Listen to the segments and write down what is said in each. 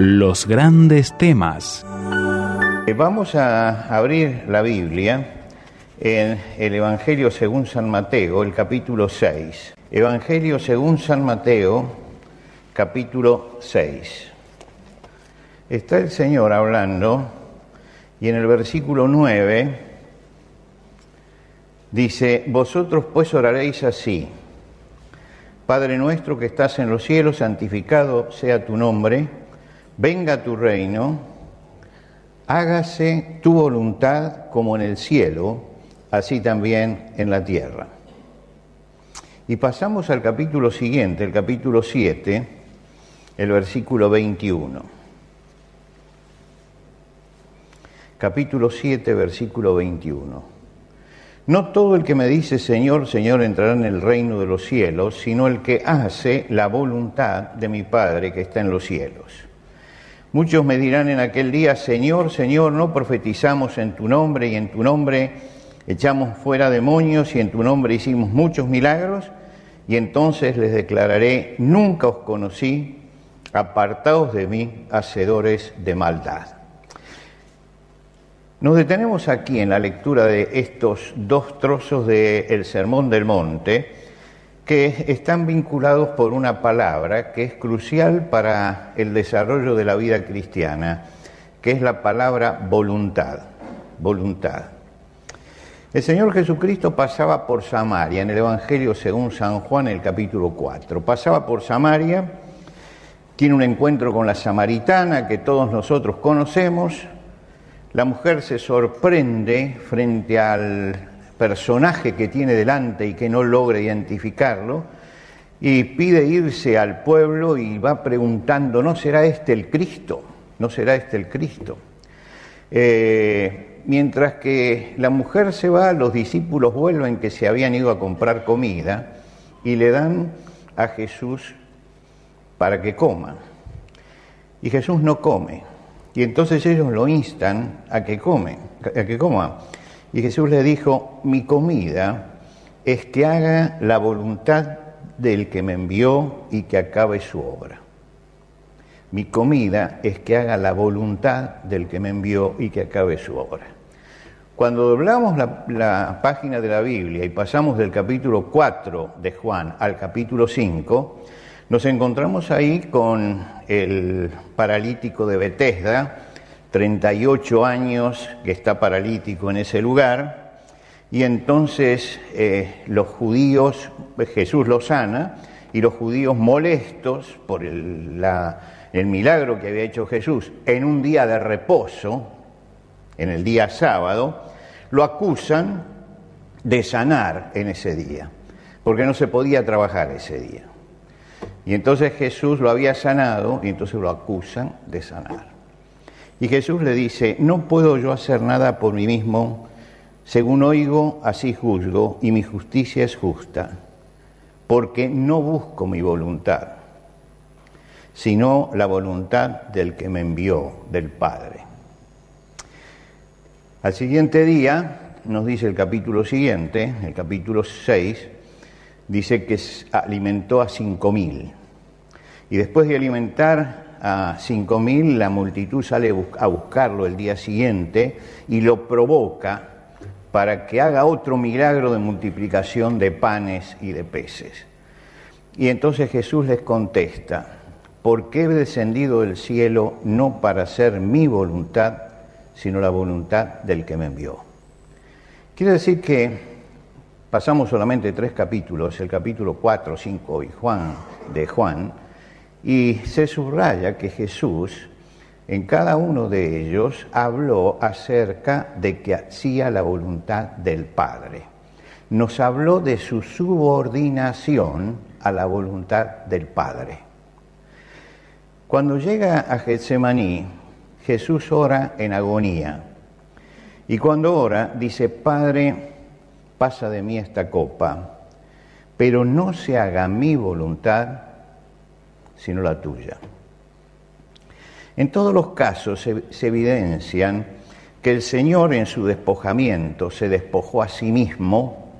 Los grandes temas. Vamos a abrir la Biblia en el Evangelio según San Mateo, el capítulo 6. Evangelio según San Mateo, capítulo 6. Está el Señor hablando y en el versículo 9 dice, vosotros pues oraréis así, Padre nuestro que estás en los cielos, santificado sea tu nombre, venga tu reino, hágase tu voluntad como en el cielo, así también en la tierra. Y pasamos al capítulo siguiente, el capítulo 7, el versículo 21. Capítulo 7, versículo 21. No todo el que me dice Señor, Señor entrará en el reino de los cielos, sino el que hace la voluntad de mi Padre que está en los cielos. Muchos me dirán en aquel día, Señor, Señor, no profetizamos en tu nombre y en tu nombre echamos fuera demonios y en tu nombre hicimos muchos milagros, y entonces les declararé, nunca os conocí, apartaos de mí, hacedores de maldad. Nos detenemos aquí en la lectura de estos dos trozos del Sermón del Monte, que están vinculados por una palabra que es crucial para el desarrollo de la vida cristiana, que es la palabra voluntad. Voluntad. El Señor Jesucristo pasaba por Samaria, en el Evangelio según San Juan, el capítulo 4. Pasaba por Samaria, tiene un encuentro con la samaritana que todos nosotros conocemos. La mujer se sorprende frente al personaje que tiene delante y que no logra identificarlo, y pide irse al pueblo y va preguntando, ¿no será este el Cristo? ¿No será este el Cristo? Eh, mientras que la mujer se va, los discípulos vuelven que se habían ido a comprar comida y le dan a Jesús para que coma. Y Jesús no come. Y entonces ellos lo instan a que a que coma. Y Jesús le dijo, mi comida es que haga la voluntad del que me envió y que acabe su obra. Mi comida es que haga la voluntad del que me envió y que acabe su obra. Cuando doblamos la, página de la Biblia y pasamos del capítulo 4 de Juan al capítulo 5, nos encontramos ahí con el paralítico de Bethesda, 38 años que está paralítico en ese lugar, y entonces eh, los judíos, Jesús lo sana, y los judíos molestos por el, el milagro que había hecho Jesús en un día de reposo, en el día sábado, lo acusan de sanar en ese día, porque no se podía trabajar ese día. Y entonces Jesús lo había sanado y entonces lo acusan de sanar. Y Jesús le dice, no puedo yo hacer nada por mí mismo, según oigo, así juzgo, y mi justicia es justa, porque no busco mi voluntad, sino la voluntad del que me envió, del Padre. Al siguiente día, nos dice el capítulo siguiente, el capítulo 6, dice que alimentó a cinco mil. Y después de alimentar a cinco mil, la multitud sale a buscarlo el día siguiente y lo provoca para que haga otro milagro de multiplicación de panes y de peces. Y entonces Jesús les contesta, ¿por qué he descendido del cielo no para hacer mi voluntad, sino la voluntad del que me envió. Quiere decir que pasamos solamente tres capítulos, el capítulo 4, 5 y Juan de Juan, y se subraya que Jesús en cada uno de ellos habló acerca de que hacía la voluntad del Padre. Nos habló de su subordinación a la voluntad del Padre. Cuando llega a Getsemaní, Jesús ora en agonía. Y cuando ora, dice, Padre, pasa de mí esta copa, pero no se haga mi voluntad, sino la tuya. En todos los casos se, se evidencian que el Señor en su despojamiento se despojó a sí mismo,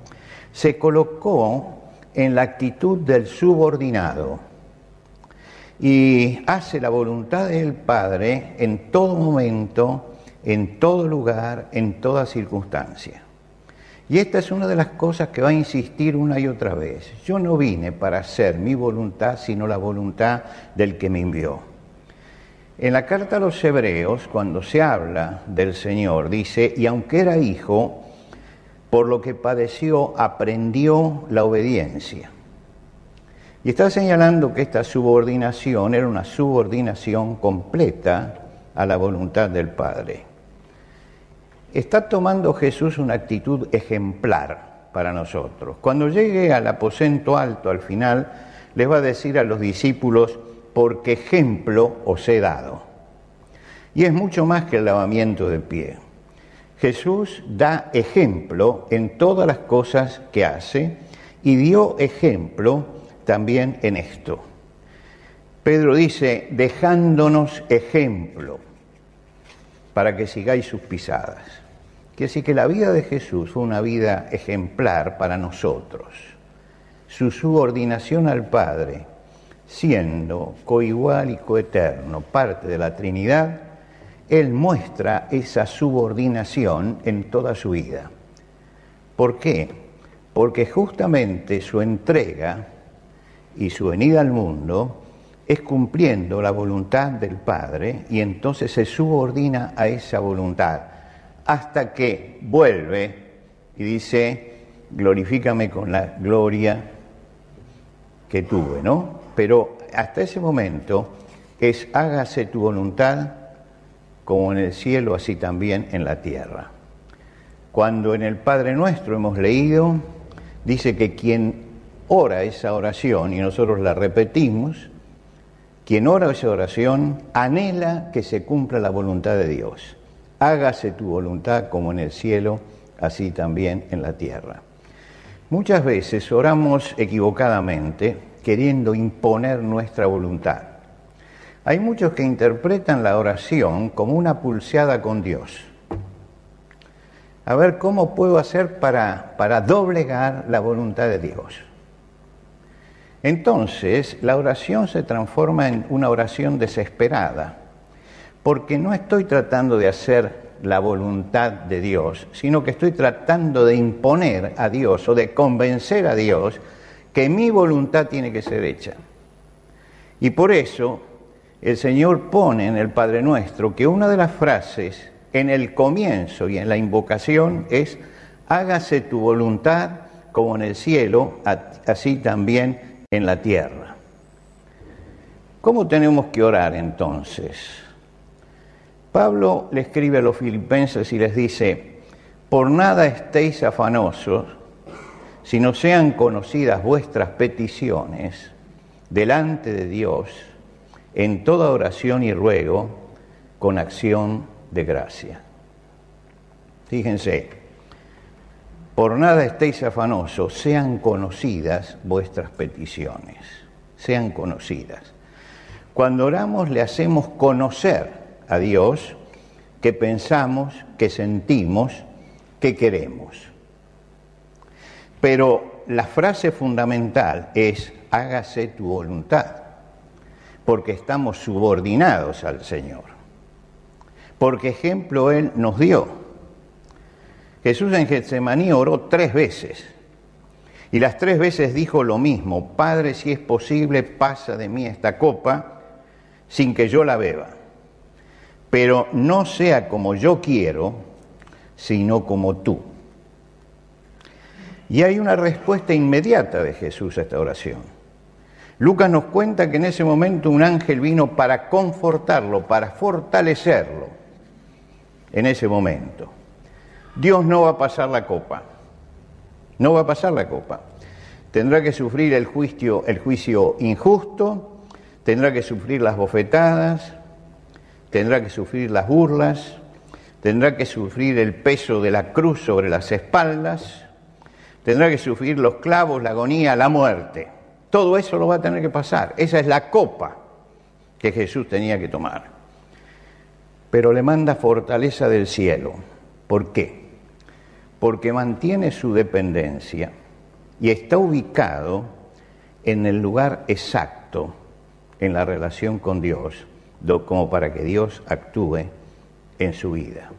se colocó en la actitud del subordinado y hace la voluntad del Padre en todo momento, en todo lugar, en toda circunstancia. Y esta es una de las cosas que va a insistir una y otra vez. Yo no vine para hacer mi voluntad, sino la voluntad del que me envió. En la carta a los hebreos, cuando se habla del Señor, dice, y aunque era hijo, por lo que padeció, aprendió la obediencia. Y está señalando que esta subordinación era una subordinación completa a la voluntad del Padre. Está tomando Jesús una actitud ejemplar para nosotros. Cuando llegue al aposento alto al final, les va a decir a los discípulos, porque ejemplo os he dado. Y es mucho más que el lavamiento de pie. Jesús da ejemplo en todas las cosas que hace y dio ejemplo también en esto. Pedro dice, dejándonos ejemplo para que sigáis sus pisadas. Quiere decir que la vida de Jesús fue una vida ejemplar para nosotros. Su subordinación al Padre, siendo coigual y coeterno, parte de la Trinidad, Él muestra esa subordinación en toda su vida. ¿Por qué? Porque justamente su entrega y su venida al mundo es cumpliendo la voluntad del Padre y entonces se subordina a esa voluntad hasta que vuelve y dice, glorifícame con la gloria que tuve, ¿no? Pero hasta ese momento es hágase tu voluntad como en el cielo, así también en la tierra. Cuando en el Padre nuestro hemos leído, dice que quien ora esa oración y nosotros la repetimos, quien ora esa oración anhela que se cumpla la voluntad de Dios. Hágase tu voluntad como en el cielo, así también en la tierra. Muchas veces oramos equivocadamente queriendo imponer nuestra voluntad. Hay muchos que interpretan la oración como una pulseada con Dios. A ver cómo puedo hacer para, para doblegar la voluntad de Dios. Entonces la oración se transforma en una oración desesperada, porque no estoy tratando de hacer la voluntad de Dios, sino que estoy tratando de imponer a Dios o de convencer a Dios que mi voluntad tiene que ser hecha. Y por eso el Señor pone en el Padre Nuestro que una de las frases en el comienzo y en la invocación es, hágase tu voluntad como en el cielo, así también en la tierra. ¿Cómo tenemos que orar entonces? Pablo le escribe a los filipenses y les dice, por nada estéis afanosos, si no sean conocidas vuestras peticiones delante de Dios en toda oración y ruego con acción de gracia. Fíjense, por nada estéis afanosos, sean conocidas vuestras peticiones, sean conocidas. Cuando oramos le hacemos conocer a Dios que pensamos, que sentimos, que queremos. Pero la frase fundamental es, hágase tu voluntad, porque estamos subordinados al Señor. Porque ejemplo Él nos dio. Jesús en Getsemaní oró tres veces y las tres veces dijo lo mismo, Padre, si es posible, pasa de mí esta copa sin que yo la beba, pero no sea como yo quiero, sino como tú. Y hay una respuesta inmediata de Jesús a esta oración. Lucas nos cuenta que en ese momento un ángel vino para confortarlo, para fortalecerlo en ese momento. Dios no va a pasar la copa. No va a pasar la copa. Tendrá que sufrir el juicio, el juicio injusto, tendrá que sufrir las bofetadas, tendrá que sufrir las burlas, tendrá que sufrir el peso de la cruz sobre las espaldas, tendrá que sufrir los clavos, la agonía, la muerte. Todo eso lo va a tener que pasar. Esa es la copa que Jesús tenía que tomar. Pero le manda fortaleza del cielo. ¿Por qué? Porque mantiene su dependencia y está ubicado en el lugar exacto en la relación con Dios, como para que Dios actúe en su vida.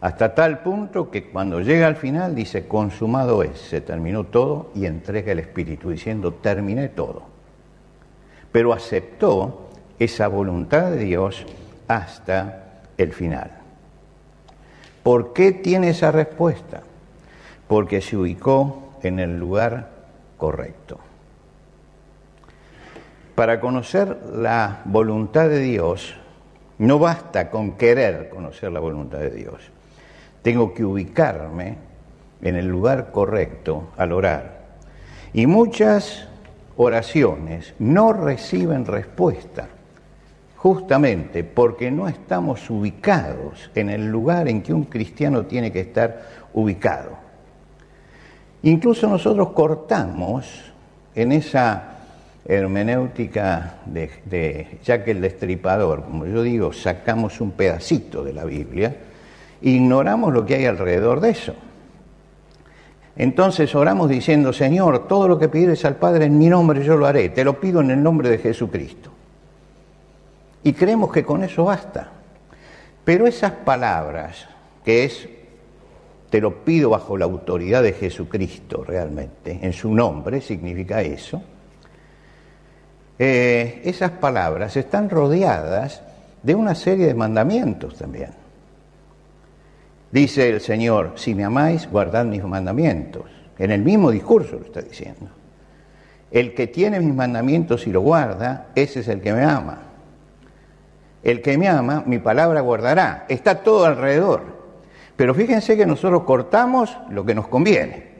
Hasta tal punto que cuando llega al final dice, consumado es, se terminó todo y entrega el Espíritu, diciendo, terminé todo. Pero aceptó esa voluntad de Dios hasta el final. ¿Por qué tiene esa respuesta? Porque se ubicó en el lugar correcto. Para conocer la voluntad de Dios, no basta con querer conocer la voluntad de Dios. Tengo que ubicarme en el lugar correcto al orar. Y muchas oraciones no reciben respuesta, justamente porque no estamos ubicados en el lugar en que un cristiano tiene que estar ubicado. Incluso nosotros cortamos en esa hermenéutica de, de Jack el Destripador, como yo digo, sacamos un pedacito de la Biblia, ignoramos lo que hay alrededor de eso. Entonces oramos diciendo, Señor, todo lo que pides al Padre en mi nombre yo lo haré, te lo pido en el nombre de Jesucristo. Y creemos que con eso basta. Pero esas palabras, que es, te lo pido bajo la autoridad de Jesucristo realmente, en su nombre significa eso, eh, esas palabras están rodeadas de una serie de mandamientos también. Dice el Señor, si me amáis, guardad mis mandamientos. En el mismo discurso lo está diciendo. El que tiene mis mandamientos y lo guarda, ese es el que me ama. El que me ama, mi palabra guardará. Está todo alrededor. Pero fíjense que nosotros cortamos lo que nos conviene.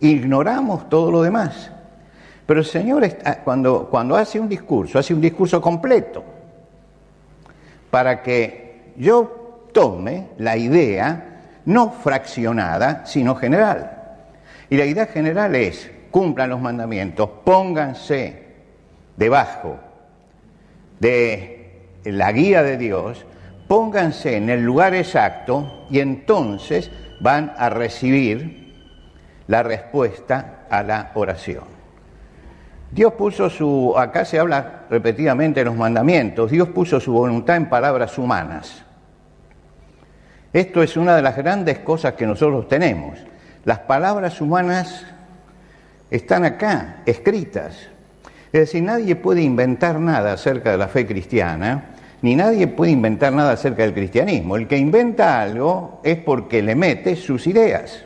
Ignoramos todo lo demás. Pero el Señor cuando, cuando hace un discurso, hace un discurso completo para que yo tome la idea no fraccionada, sino general. Y la idea general es, cumplan los mandamientos, pónganse debajo de la guía de Dios, pónganse en el lugar exacto y entonces van a recibir la respuesta a la oración. Dios puso su, acá se habla repetidamente de los mandamientos, Dios puso su voluntad en palabras humanas. Esto es una de las grandes cosas que nosotros tenemos. Las palabras humanas están acá, escritas. Es decir, nadie puede inventar nada acerca de la fe cristiana, ni nadie puede inventar nada acerca del cristianismo. El que inventa algo es porque le mete sus ideas.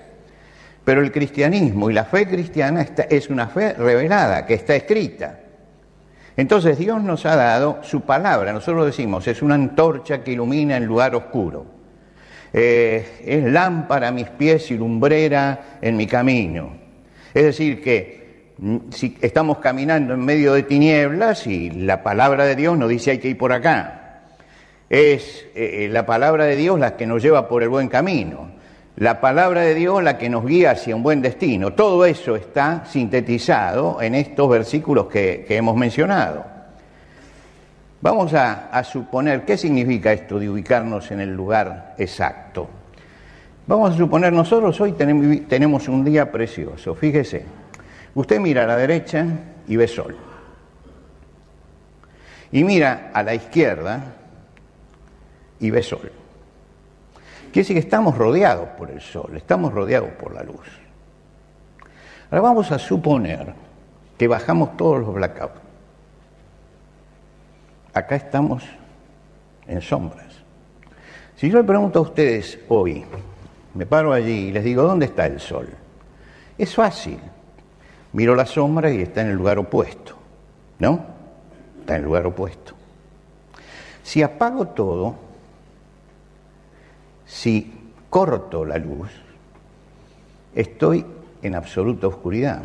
Pero el cristianismo y la fe cristiana es una fe revelada, que está escrita. Entonces Dios nos ha dado su palabra, nosotros decimos, es una antorcha que ilumina el lugar oscuro. Eh, es lámpara a mis pies y lumbrera en mi camino. Es decir, que mm, si estamos caminando en medio de tinieblas y la palabra de Dios nos dice hay que ir por acá, es eh, la palabra de Dios la que nos lleva por el buen camino la palabra de Dios la que nos guía hacia un buen destino. Todo eso está sintetizado en estos versículos que, hemos mencionado. Vamos a, a, suponer, ¿qué significa esto de ubicarnos en el lugar exacto? Vamos a suponer, nosotros hoy tenemos un día precioso, fíjese, usted mira a la derecha y ve sol, y mira a la izquierda y ve sol. Quiere decir que estamos rodeados por el sol, estamos rodeados por la luz. Ahora vamos a suponer que bajamos todos los blackouts. Acá estamos en sombras. Si yo le pregunto a ustedes hoy, me paro allí y les digo, ¿dónde está el sol? Es fácil. Miro la sombra y está en el lugar opuesto. ¿No? Está en el lugar opuesto. Si apago todo, si corto la luz, estoy en absoluta oscuridad.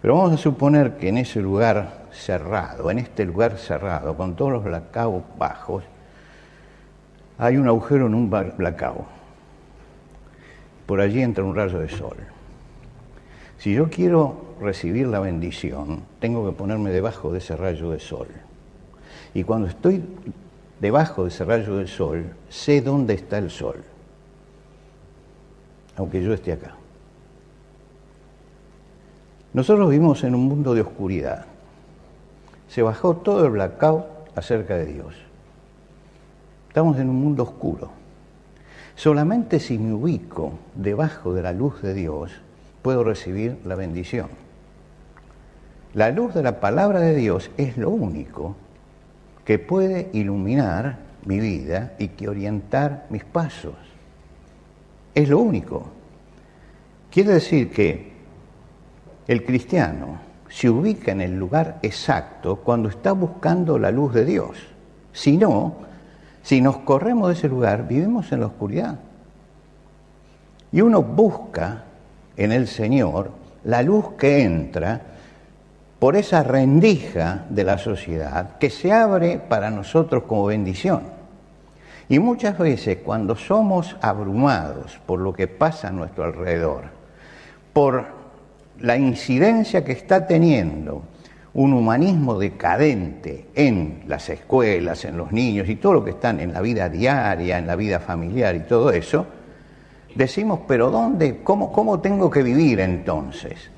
Pero vamos a suponer que en ese lugar cerrado, en este lugar cerrado, con todos los blacaos bajos, hay un agujero en un blacao. Por allí entra un rayo de sol. Si yo quiero recibir la bendición, tengo que ponerme debajo de ese rayo de sol. Y cuando estoy debajo de ese rayo del sol, sé dónde está el sol, aunque yo esté acá. Nosotros vivimos en un mundo de oscuridad. Se bajó todo el blackout acerca de Dios. Estamos en un mundo oscuro. Solamente si me ubico debajo de la luz de Dios, puedo recibir la bendición. La luz de la palabra de Dios es lo único que puede iluminar mi vida y que orientar mis pasos. Es lo único. Quiere decir que el cristiano se ubica en el lugar exacto cuando está buscando la luz de Dios. Si no, si nos corremos de ese lugar, vivimos en la oscuridad. Y uno busca en el Señor la luz que entra por esa rendija de la sociedad que se abre para nosotros como bendición. Y muchas veces cuando somos abrumados por lo que pasa a nuestro alrededor, por la incidencia que está teniendo un humanismo decadente en las escuelas, en los niños y todo lo que están en la vida diaria, en la vida familiar y todo eso, decimos, pero ¿dónde? ¿Cómo, cómo tengo que vivir entonces?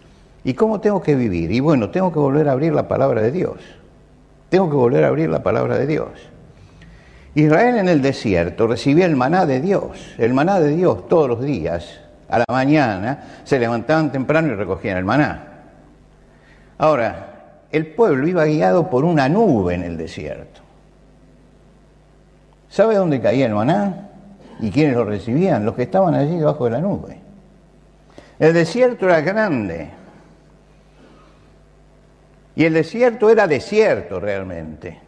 ¿Y cómo tengo que vivir? Y bueno, tengo que volver a abrir la palabra de Dios. Tengo que volver a abrir la palabra de Dios. Israel en el desierto recibía el maná de Dios, el maná de Dios todos los días. A la mañana se levantaban temprano y recogían el maná. Ahora, el pueblo iba guiado por una nube en el desierto. ¿Sabe dónde caía el maná? ¿Y quiénes lo recibían? Los que estaban allí debajo de la nube. El desierto era grande, y el desierto era desierto realmente.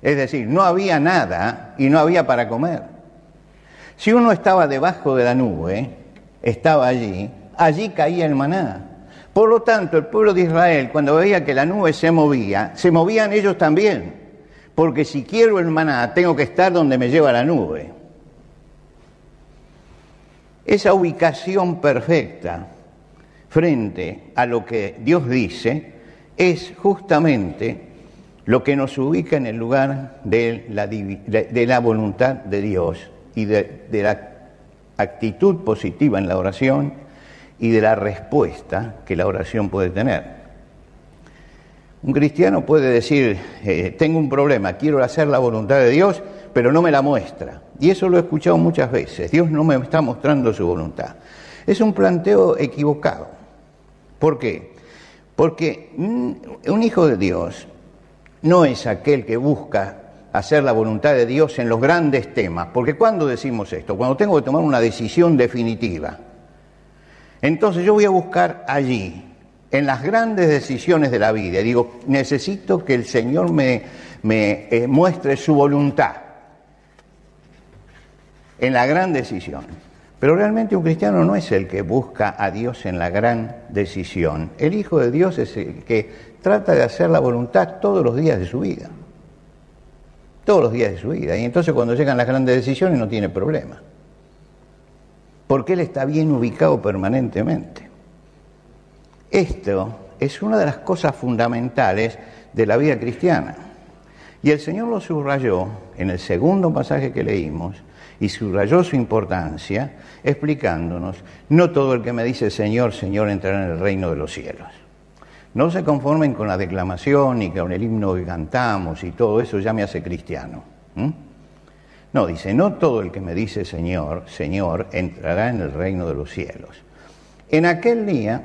Es decir, no había nada y no había para comer. Si uno estaba debajo de la nube, estaba allí, allí caía el maná. Por lo tanto, el pueblo de Israel, cuando veía que la nube se movía, se movían ellos también. Porque si quiero el maná, tengo que estar donde me lleva la nube. Esa ubicación perfecta frente a lo que Dios dice es justamente lo que nos ubica en el lugar de la, voluntad de Dios y de, la actitud positiva en la oración y de la respuesta que la oración puede tener. Un cristiano puede decir, eh, tengo un problema, quiero hacer la voluntad de Dios, pero no me la muestra. Y eso lo he escuchado muchas veces, Dios no me está mostrando su voluntad. Es un planteo equivocado. ¿Por qué? Porque un hijo de Dios no es aquel que busca hacer la voluntad de Dios en los grandes temas. Porque cuando decimos esto? Cuando tengo que tomar una decisión definitiva. Entonces yo voy a buscar allí, en las grandes decisiones de la vida. Digo, necesito que el Señor me, me eh, muestre su voluntad en la gran decisión. Pero realmente un cristiano no es el que busca a Dios en la gran decisión. El Hijo de Dios es el que trata de hacer la voluntad todos los días de su vida. Todos los días de su vida. Y entonces cuando llegan las grandes decisiones no tiene problema. Porque Él está bien ubicado permanentemente. Esto es una de las cosas fundamentales de la vida cristiana. Y el Señor lo subrayó en el segundo pasaje que leímos y subrayó su importancia explicándonos, no todo el que me dice Señor, Señor entrará en el reino de los cielos. No se conformen con la declamación y con el himno que cantamos y todo eso ya me hace cristiano. No, dice, no todo el que me dice Señor, Señor, entrará en el reino de los cielos. En aquel día,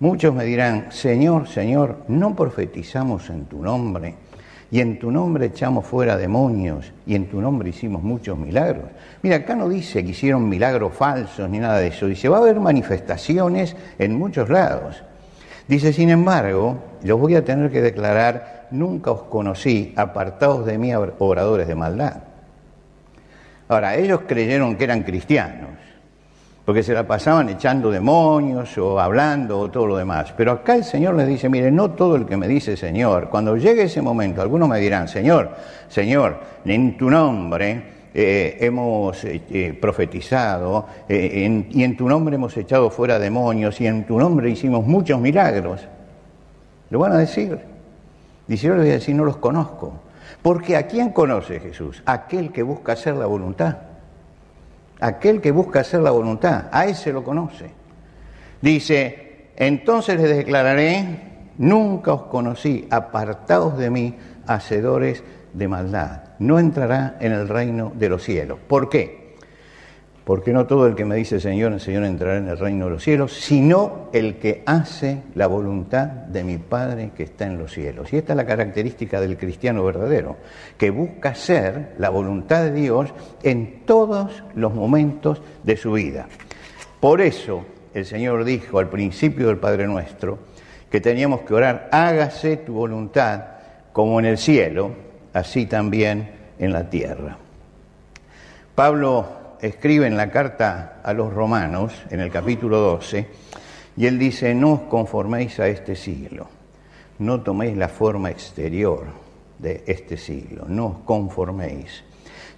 muchos me dirán, Señor, Señor, ¿no profetizamos en tu nombre? Y en tu nombre echamos fuera demonios y en tu nombre hicimos muchos milagros. Mira, acá no dice que hicieron milagros falsos ni nada de eso, dice, va a haber manifestaciones en muchos lados. Dice, sin embargo, los voy a tener que declarar, nunca os conocí, apartados de mí, oradores de maldad. Ahora, ellos creyeron que eran cristianos, porque se la pasaban echando demonios o hablando o todo lo demás. Pero acá el Señor les dice, mire, no todo el que me dice Señor, cuando llegue ese momento, algunos me dirán, Señor, Señor, en tu nombre eh, hemos eh, eh, profetizado y en tu nombre hemos echado fuera demonios y en tu nombre hicimos muchos milagros. Lo van a decir. Dice, yo les voy a decir, no los conozco. Porque ¿a quién conoce Jesús? Aquel que busca hacer la voluntad. Aquel que busca hacer la voluntad, a ese lo conoce. Dice, entonces les declararé, nunca os conocí, apartados de mí, hacedores de maldad. No entrará en el reino de los cielos. ¿Por qué? Porque no todo el que me dice Señor, Señor entrará en el reino de los cielos, sino el que hace la voluntad de mi Padre que está en los cielos. Y esta es la característica del cristiano verdadero, que busca hacer la voluntad de Dios en todos los momentos de su vida. Por eso el Señor dijo al principio del Padre Nuestro que teníamos que orar, hágase tu voluntad como en el cielo, así también en la tierra. Pablo escribe en la carta a los romanos, en el capítulo 12, y él dice, no os conforméis a este siglo, no toméis la forma exterior de este siglo, no os conforméis,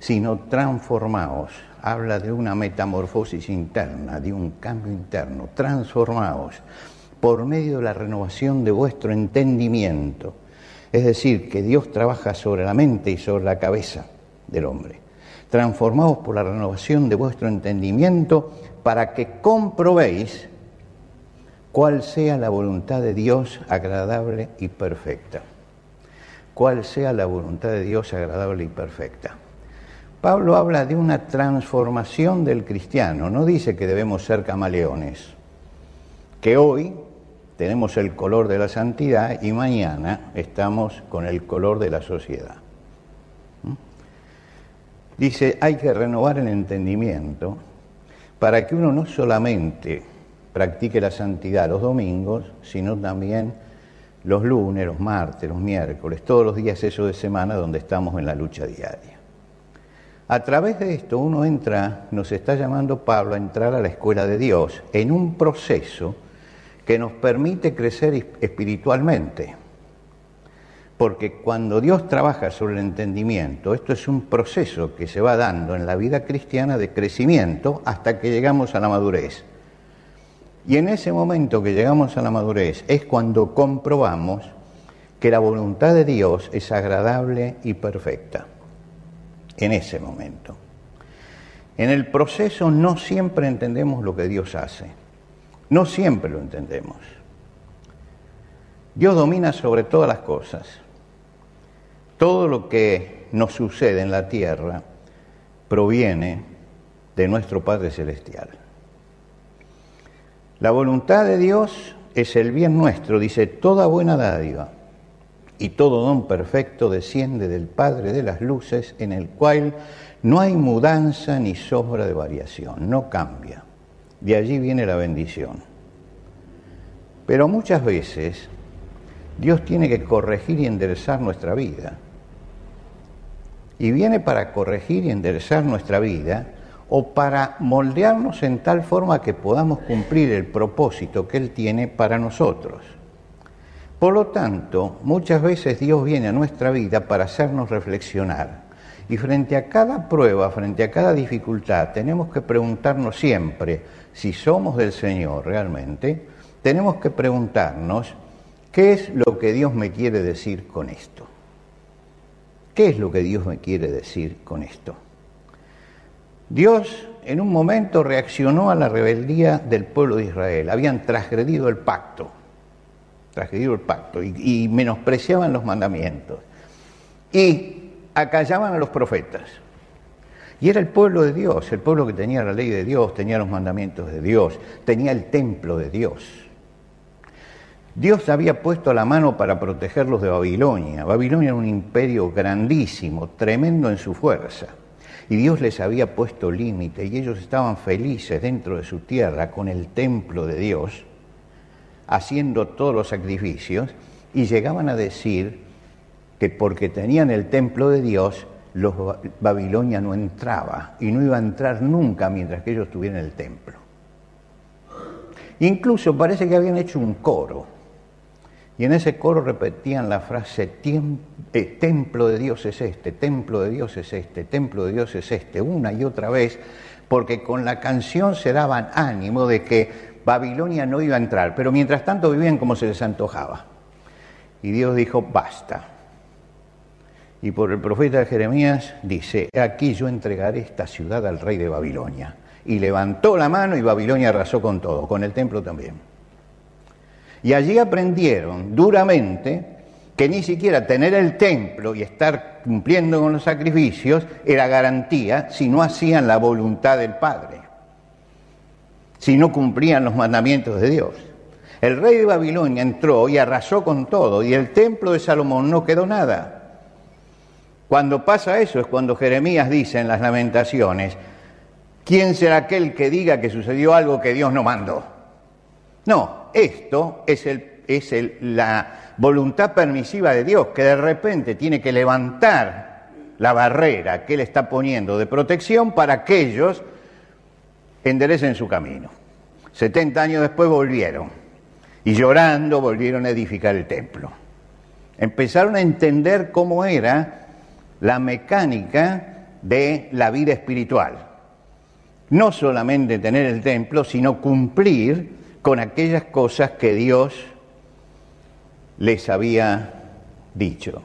sino transformaos. Habla de una metamorfosis interna, de un cambio interno, transformaos por medio de la renovación de vuestro entendimiento. Es decir, que Dios trabaja sobre la mente y sobre la cabeza del hombre transformados por la renovación de vuestro entendimiento, para que comprobéis cuál sea la voluntad de Dios agradable y perfecta. Cuál sea la voluntad de Dios agradable y perfecta. Pablo habla de una transformación del cristiano, no dice que debemos ser camaleones, que hoy tenemos el color de la santidad y mañana estamos con el color de la sociedad. Dice, hay que renovar el entendimiento para que uno no solamente practique la santidad los domingos, sino también los lunes, los martes, los miércoles, todos los días esos de semana donde estamos en la lucha diaria. A través de esto uno entra, nos está llamando Pablo a entrar a la escuela de Dios en un proceso que nos permite crecer espiritualmente. Porque cuando Dios trabaja sobre el entendimiento, esto es un proceso que se va dando en la vida cristiana de crecimiento hasta que llegamos a la madurez. Y en ese momento que llegamos a la madurez es cuando comprobamos que la voluntad de Dios es agradable y perfecta. En ese momento. En el proceso no siempre entendemos lo que Dios hace. No siempre lo entendemos. Dios domina sobre todas las cosas. Todo lo que nos sucede en la tierra proviene de nuestro Padre Celestial. La voluntad de Dios es el bien nuestro, dice, toda buena dádiva y todo don perfecto desciende del Padre de las Luces, en el cual no hay mudanza ni sobra de variación, no cambia. De allí viene la bendición. Pero muchas veces Dios tiene que corregir y enderezar nuestra vida y viene para corregir y enderezar nuestra vida o para moldearnos en tal forma que podamos cumplir el propósito que Él tiene para nosotros. Por lo tanto, muchas veces Dios viene a nuestra vida para hacernos reflexionar. Y frente a cada prueba, frente a cada dificultad, tenemos que preguntarnos siempre si somos del Señor realmente, tenemos que preguntarnos qué es lo que Dios me quiere decir con esto. ¿Qué es lo que Dios me quiere decir con esto? Dios en un momento reaccionó a la rebeldía del pueblo de Israel. Habían transgredido el pacto, transgredido el pacto y, menospreciaban los mandamientos. Y acallaban a los profetas. Y era el pueblo de Dios, el pueblo que tenía la ley de Dios, tenía los mandamientos de Dios, tenía el templo de Dios. Dios había puesto la mano para protegerlos de Babilonia. Babilonia era un imperio grandísimo, tremendo en su fuerza. Y Dios les había puesto límite y ellos estaban felices dentro de su tierra con el templo de Dios, haciendo todos los sacrificios, y llegaban a decir que porque tenían el templo de Dios, los Babilonia no entraba y no iba a entrar nunca mientras que ellos tuvieran el templo. Incluso parece que habían hecho un coro. Y en ese coro repetían la frase, eh, templo de Dios es este, templo de Dios es este, templo de Dios es este, una y otra vez, porque con la canción se daban ánimo de que Babilonia no iba a entrar, pero mientras tanto vivían como se les antojaba. Y Dios dijo, basta. Y por el profeta Jeremías dice, aquí yo entregaré esta ciudad al rey de Babilonia. Y levantó la mano y Babilonia arrasó con todo, con el templo también. Y allí aprendieron duramente que ni siquiera tener el templo y estar cumpliendo con los sacrificios era garantía si no hacían la voluntad del Padre, si no cumplían los mandamientos de Dios. El rey de Babilonia entró y arrasó con todo y el templo de Salomón no quedó nada. Cuando pasa eso es cuando Jeremías dice en las lamentaciones, ¿quién será aquel que diga que sucedió algo que Dios no mandó? No, esto es, la voluntad permisiva de Dios, que de repente tiene que levantar la barrera que Él está poniendo de protección para que ellos enderecen su camino. 70 años después volvieron y llorando volvieron a edificar el templo. Empezaron a entender cómo era la mecánica de la vida espiritual. No solamente tener el templo, sino cumplir con aquellas cosas que Dios les había dicho.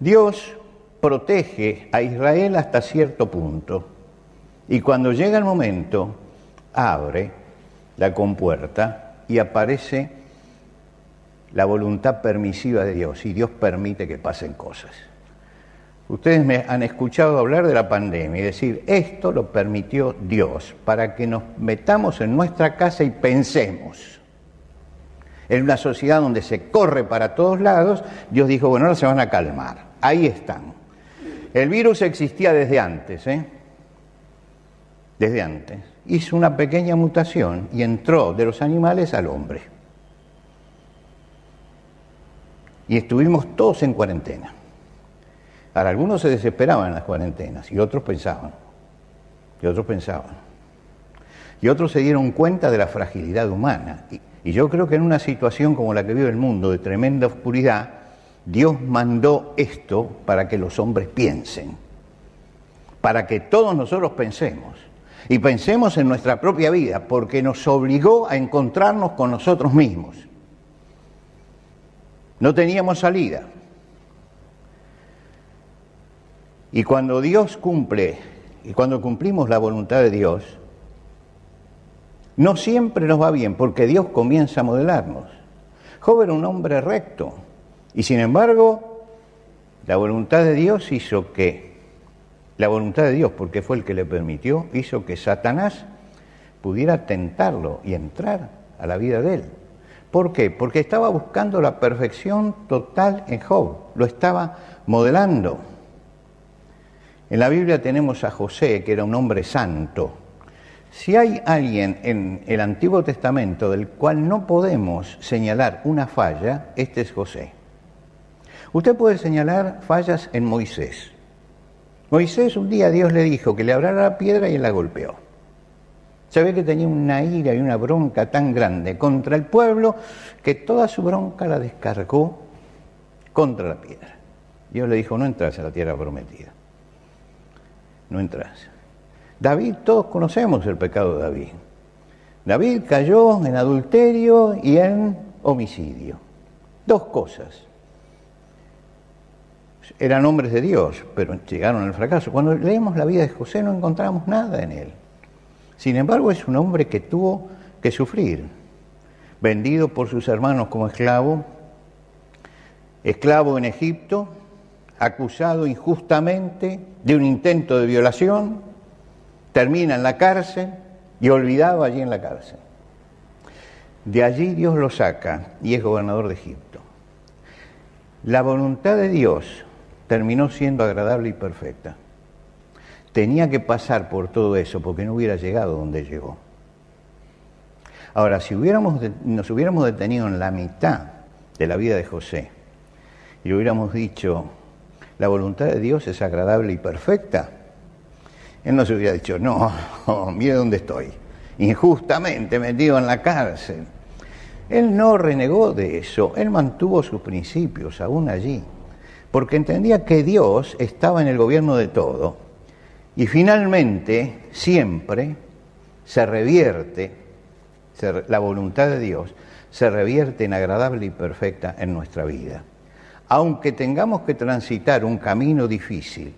Dios protege a Israel hasta cierto punto y cuando llega el momento abre la compuerta y aparece la voluntad permisiva de Dios y Dios permite que pasen cosas. Ustedes me han escuchado hablar de la pandemia y decir, esto lo permitió Dios para que nos metamos en nuestra casa y pensemos. En una sociedad donde se corre para todos lados, Dios dijo, bueno, ahora se van a calmar. Ahí están. El virus existía desde antes, ¿eh? Desde antes. Hizo una pequeña mutación y entró de los animales al hombre. Y estuvimos todos en cuarentena. Ahora, algunos se desesperaban en las cuarentenas y otros pensaban, y otros pensaban. Y otros se dieron cuenta de la fragilidad humana. Y, y yo creo que en una situación como la que vive el mundo, de tremenda oscuridad, Dios mandó esto para que los hombres piensen, para que todos nosotros pensemos. Y pensemos en nuestra propia vida, porque nos obligó a encontrarnos con nosotros mismos. No teníamos salida. Y cuando Dios cumple, y cuando cumplimos la voluntad de Dios, no siempre nos va bien, porque Dios comienza a modelarnos. Job era un hombre recto, y sin embargo, la voluntad de Dios hizo que, la voluntad de Dios, porque fue el que le permitió, hizo que Satanás pudiera tentarlo y entrar a la vida de él. ¿Por qué? Porque estaba buscando la perfección total en Job, lo estaba modelando. En la Biblia tenemos a José, que era un hombre santo. Si hay alguien en el Antiguo Testamento del cual no podemos señalar una falla, este es José. Usted puede señalar fallas en Moisés. Moisés un día Dios le dijo que le abriera la piedra y él la golpeó. Se ve que tenía una ira y una bronca tan grande contra el pueblo que toda su bronca la descargó contra la piedra. Dios le dijo, no entras a la tierra prometida no entras. David, todos conocemos el pecado de David. David cayó en adulterio y en homicidio. Dos cosas. Eran hombres de Dios, pero llegaron al fracaso. Cuando leemos la vida de José no encontramos nada en él. Sin embargo, es un hombre que tuvo que sufrir. Vendido por sus hermanos como esclavo, esclavo en Egipto, acusado injustamente de un intento de violación, termina en la cárcel y olvidado allí en la cárcel. De allí Dios lo saca y es gobernador de Egipto. La voluntad de Dios terminó siendo agradable y perfecta. Tenía que pasar por todo eso porque no hubiera llegado donde llegó. Ahora, si hubiéramos, nos hubiéramos detenido en la mitad de la vida de José y hubiéramos dicho, la voluntad de Dios es agradable y perfecta, él no se hubiera dicho, no, mire dónde estoy. injustamente metido en la cárcel. Él no renegó de eso, él mantuvo sus principios aún allí, porque entendía que Dios estaba en el gobierno de todo y finalmente siempre se revierte, la voluntad de Dios se revierte en agradable y perfecta en nuestra vida. Aunque tengamos que transitar un camino difícil,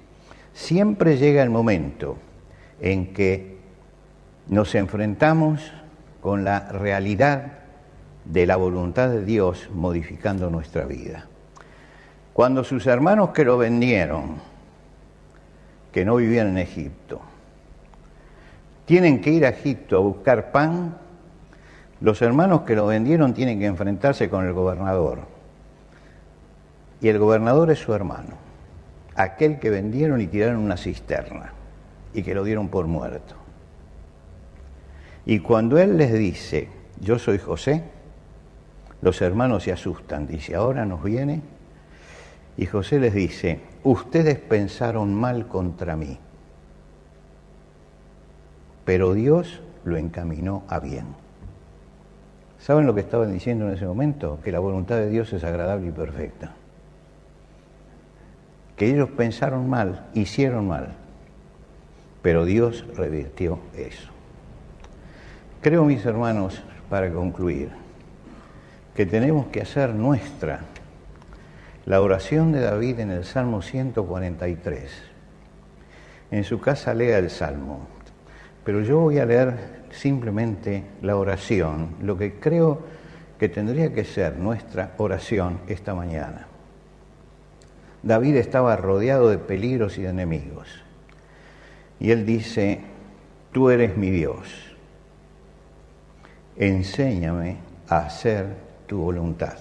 siempre llega el momento en que nos enfrentamos con la realidad de la voluntad de Dios modificando nuestra vida. Cuando sus hermanos que lo vendieron, que no vivían en Egipto, tienen que ir a Egipto a buscar pan, los hermanos que lo vendieron tienen que enfrentarse con el gobernador. Y el gobernador es su hermano, aquel que vendieron y tiraron una cisterna y que lo dieron por muerto. Y cuando él les dice, yo soy José, los hermanos se asustan, dice, ahora nos viene. Y José les dice, ustedes pensaron mal contra mí, pero Dios lo encaminó a bien. ¿Saben lo que estaban diciendo en ese momento? Que la voluntad de Dios es agradable y perfecta. Que ellos pensaron mal, hicieron mal, pero Dios revirtió eso. Creo, mis hermanos, para concluir, que tenemos que hacer nuestra la oración de David en el Salmo 143. En su casa lea el Salmo, pero yo voy a leer simplemente la oración, lo que creo que tendría que ser nuestra oración esta mañana. David estaba rodeado de peligros y de enemigos. Y él dice, tú eres mi Dios, enséñame a hacer tu voluntad.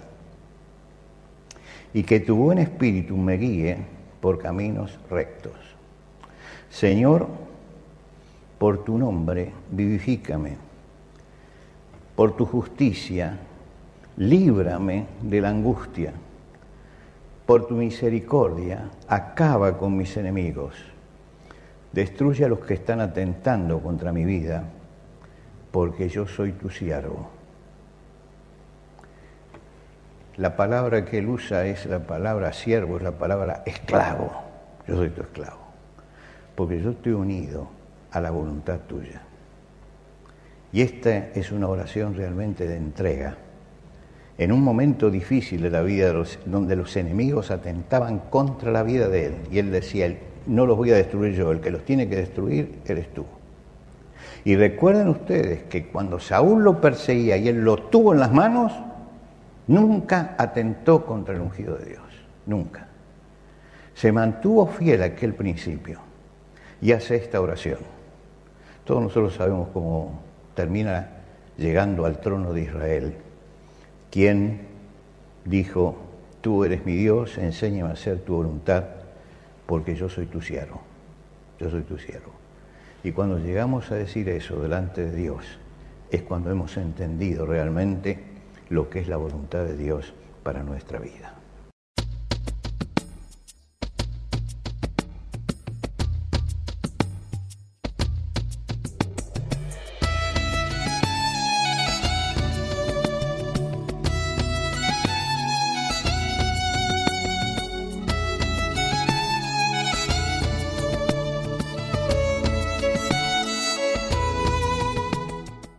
Y que tu buen espíritu me guíe por caminos rectos. Señor, por tu nombre, vivifícame. Por tu justicia, líbrame de la angustia. Por tu misericordia, acaba con mis enemigos. Destruye a los que están atentando contra mi vida, porque yo soy tu siervo. La palabra que él usa es la palabra siervo, es la palabra esclavo. Yo soy tu esclavo. Porque yo estoy unido a la voluntad tuya. Y esta es una oración realmente de entrega. En un momento difícil de la vida, donde los enemigos atentaban contra la vida de él, y él decía, no los voy a destruir yo, el que los tiene que destruir eres tú. Y recuerden ustedes que cuando Saúl lo perseguía y él lo tuvo en las manos, Nunca atentó contra el ungido de Dios, nunca. Se mantuvo fiel a aquel principio y hace esta oración. Todos nosotros sabemos cómo termina llegando al trono de Israel, quien dijo, tú eres mi Dios, enséñame a hacer tu voluntad, porque yo soy tu siervo, yo soy tu siervo. Y cuando llegamos a decir eso delante de Dios, es cuando hemos entendido realmente lo que es la voluntad de Dios para nuestra vida.